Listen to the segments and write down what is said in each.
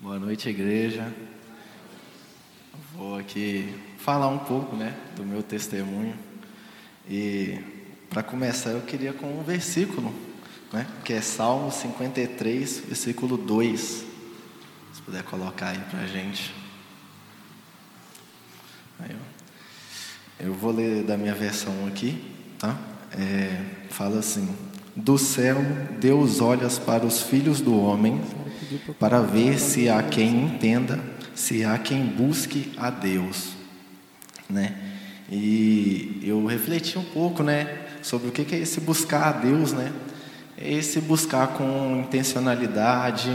Boa noite, igreja. Vou aqui falar um pouco, né, do meu testemunho. E para começar, eu queria com um versículo, né, que é Salmo 53, versículo 2. Se puder colocar aí para a gente. Eu vou ler da minha versão aqui, tá? É, fala assim: Do céu Deus olha para os filhos do homem para ver se há quem entenda, se há quem busque a Deus, né? E eu refleti um pouco, né, sobre o que é esse buscar a Deus, né? É esse buscar com intencionalidade,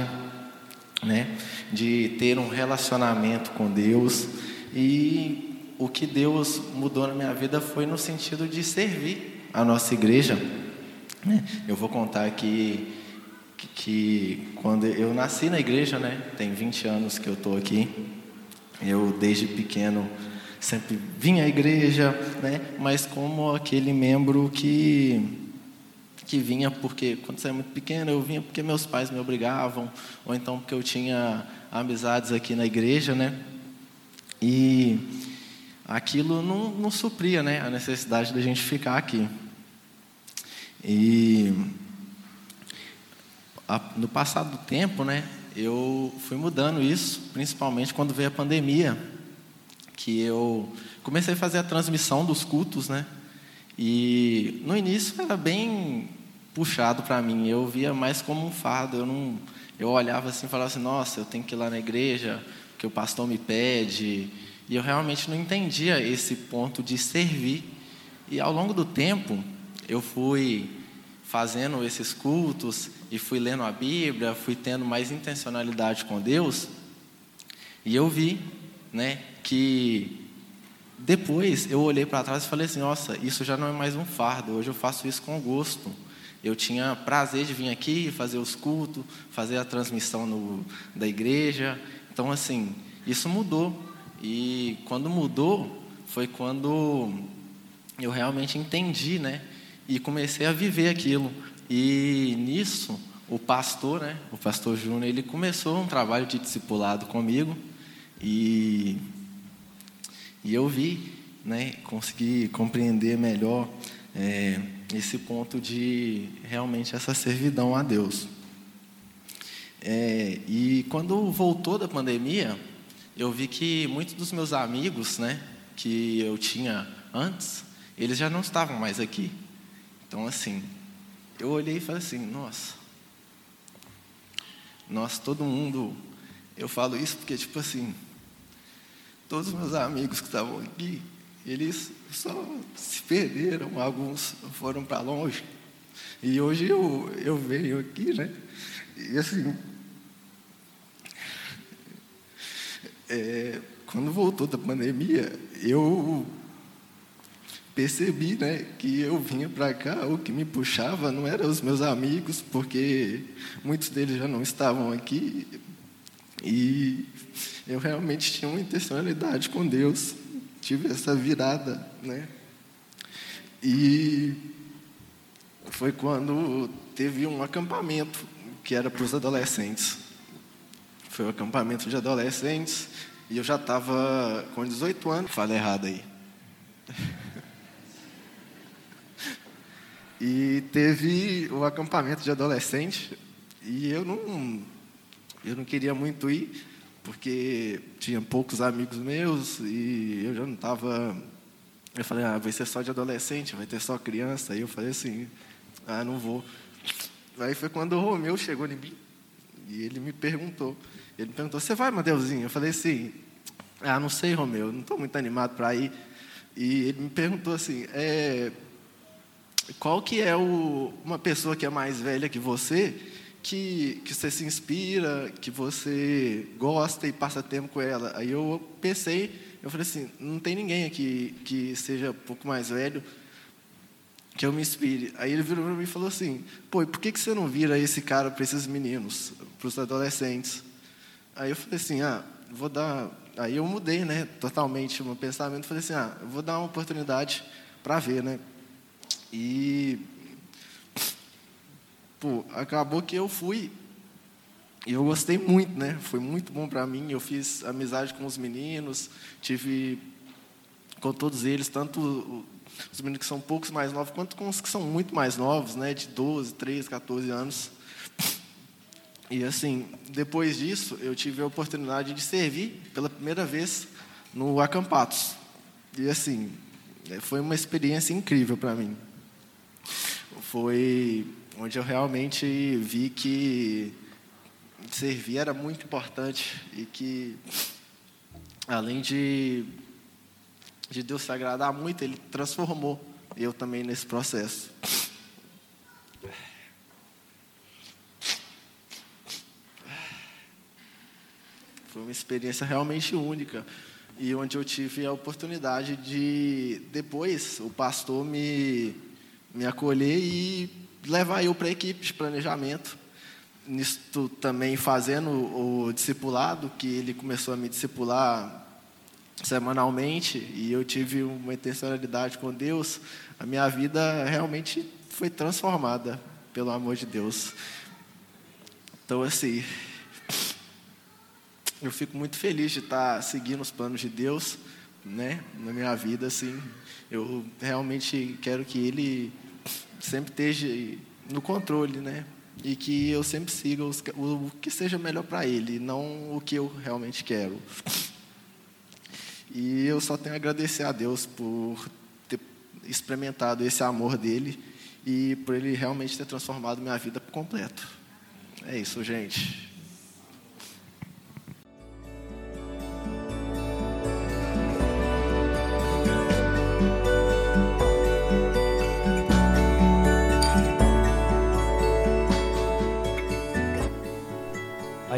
né, de ter um relacionamento com Deus e o que Deus mudou na minha vida foi no sentido de servir a nossa igreja. Né? Eu vou contar aqui que, quando eu nasci na igreja, né? Tem 20 anos que eu estou aqui. Eu desde pequeno sempre vim à igreja, né? Mas como aquele membro que que vinha porque quando você é muito pequeno eu vinha porque meus pais me obrigavam ou então porque eu tinha amizades aqui na igreja, né? E aquilo não, não supria, né? A necessidade da gente ficar aqui. E no passado do tempo, né, eu fui mudando isso, principalmente quando veio a pandemia, que eu comecei a fazer a transmissão dos cultos, né? E no início era bem puxado para mim, eu via mais como um fardo, eu não eu olhava assim e falava assim: "Nossa, eu tenho que ir lá na igreja, que o pastor me pede". E eu realmente não entendia esse ponto de servir. E ao longo do tempo, eu fui fazendo esses cultos e fui lendo a Bíblia, fui tendo mais intencionalidade com Deus, e eu vi, né, que depois eu olhei para trás e falei assim: nossa, isso já não é mais um fardo, hoje eu faço isso com gosto. Eu tinha prazer de vir aqui, fazer os cultos, fazer a transmissão no, da igreja. Então, assim, isso mudou. E quando mudou, foi quando eu realmente entendi, né? E comecei a viver aquilo. E nisso, o pastor, né, o pastor Júnior, ele começou um trabalho de discipulado comigo e, e eu vi, né, consegui compreender melhor é, esse ponto de realmente essa servidão a Deus. É, e quando voltou da pandemia, eu vi que muitos dos meus amigos, né, que eu tinha antes, eles já não estavam mais aqui. Então, assim, eu olhei e falei assim: nossa, nós, todo mundo, eu falo isso porque, tipo assim, todos os meus amigos que estavam aqui, eles só se perderam, alguns foram para longe. E hoje eu, eu venho aqui, né? E assim, é, quando voltou da pandemia, eu percebi né, que eu vinha para cá, o que me puxava não eram os meus amigos, porque muitos deles já não estavam aqui, e eu realmente tinha uma intencionalidade com Deus, tive essa virada, né? E foi quando teve um acampamento que era para os adolescentes. Foi um acampamento de adolescentes e eu já estava com 18 anos. Falei errado aí. E teve o acampamento de adolescente e eu não, eu não queria muito ir, porque tinha poucos amigos meus e eu já não estava. Eu falei, ah, vai ser só de adolescente, vai ter só criança. Aí eu falei assim, ah, não vou. Aí foi quando o Romeu chegou em mim e ele me perguntou. Ele me perguntou, você vai, Madeuzinho? Eu falei assim, ah, não sei, Romeu, não estou muito animado para ir. E ele me perguntou assim, é, qual que é o, uma pessoa que é mais velha que você, que, que você se inspira, que você gosta e passa tempo com ela? Aí eu pensei, eu falei assim, não tem ninguém aqui que seja um pouco mais velho que eu me inspire. Aí ele virou para mim e falou assim, pô, e por que, que você não vira esse cara para esses meninos, para os adolescentes? Aí eu falei assim, ah, vou dar... Aí eu mudei, né, totalmente o meu pensamento, falei assim, ah, vou dar uma oportunidade para ver, né, e pô, acabou que eu fui E eu gostei muito, né? Foi muito bom para mim. Eu fiz amizade com os meninos, tive com todos eles, tanto os meninos que são poucos mais novos, quanto com os que são muito mais novos, né? De 12, 13, 14 anos. E assim, depois disso, eu tive a oportunidade de servir pela primeira vez no Acampatos. E assim, foi uma experiência incrível para mim. Foi onde eu realmente vi que servir era muito importante e que, além de, de Deus se agradar muito, Ele transformou eu também nesse processo. Foi uma experiência realmente única e onde eu tive a oportunidade de depois o pastor me me acolher e levar eu para a equipe de planejamento nisto também fazendo o discipulado, que ele começou a me discipular semanalmente e eu tive uma intencionalidade com Deus, a minha vida realmente foi transformada pelo amor de Deus. Então, assim, eu fico muito feliz de estar seguindo os planos de Deus, né, na minha vida, assim. Eu realmente quero que Ele sempre esteja no controle, né, e que eu sempre siga os, o, que seja melhor para ele, não o que eu realmente quero. E eu só tenho a agradecer a Deus por ter experimentado esse amor dele e por ele realmente ter transformado minha vida por completo. É isso, gente.